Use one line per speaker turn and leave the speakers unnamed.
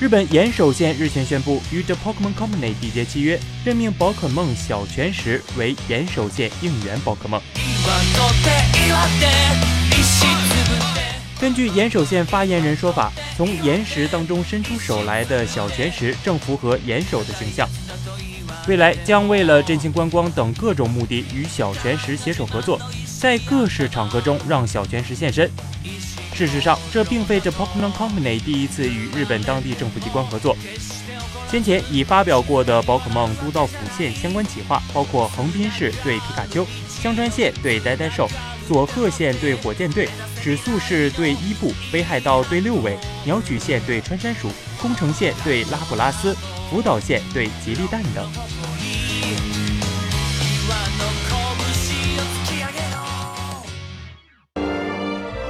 日本岩手县日前宣布与 The Pokemon Company 缔结契约，任命宝可梦小泉石为岩手县应援宝可梦。根据岩手县发言人说法，从岩石当中伸出手来的小泉石正符合岩手的形象。未来将为了振兴观光等各种目的与小泉石携手合作，在各式场合中让小泉石现身。事实上，这并非这 Pokemon Company 第一次与日本当地政府机关合作。先前已发表过的宝可梦都道府县相关企划，包括横滨市对皮卡丘、香川县对呆呆兽、佐贺县对火箭队、指宿市对伊布、北海道对六尾、鸟取县对穿山鼠、宫城县对拉布拉斯。福岛县对吉利蛋等，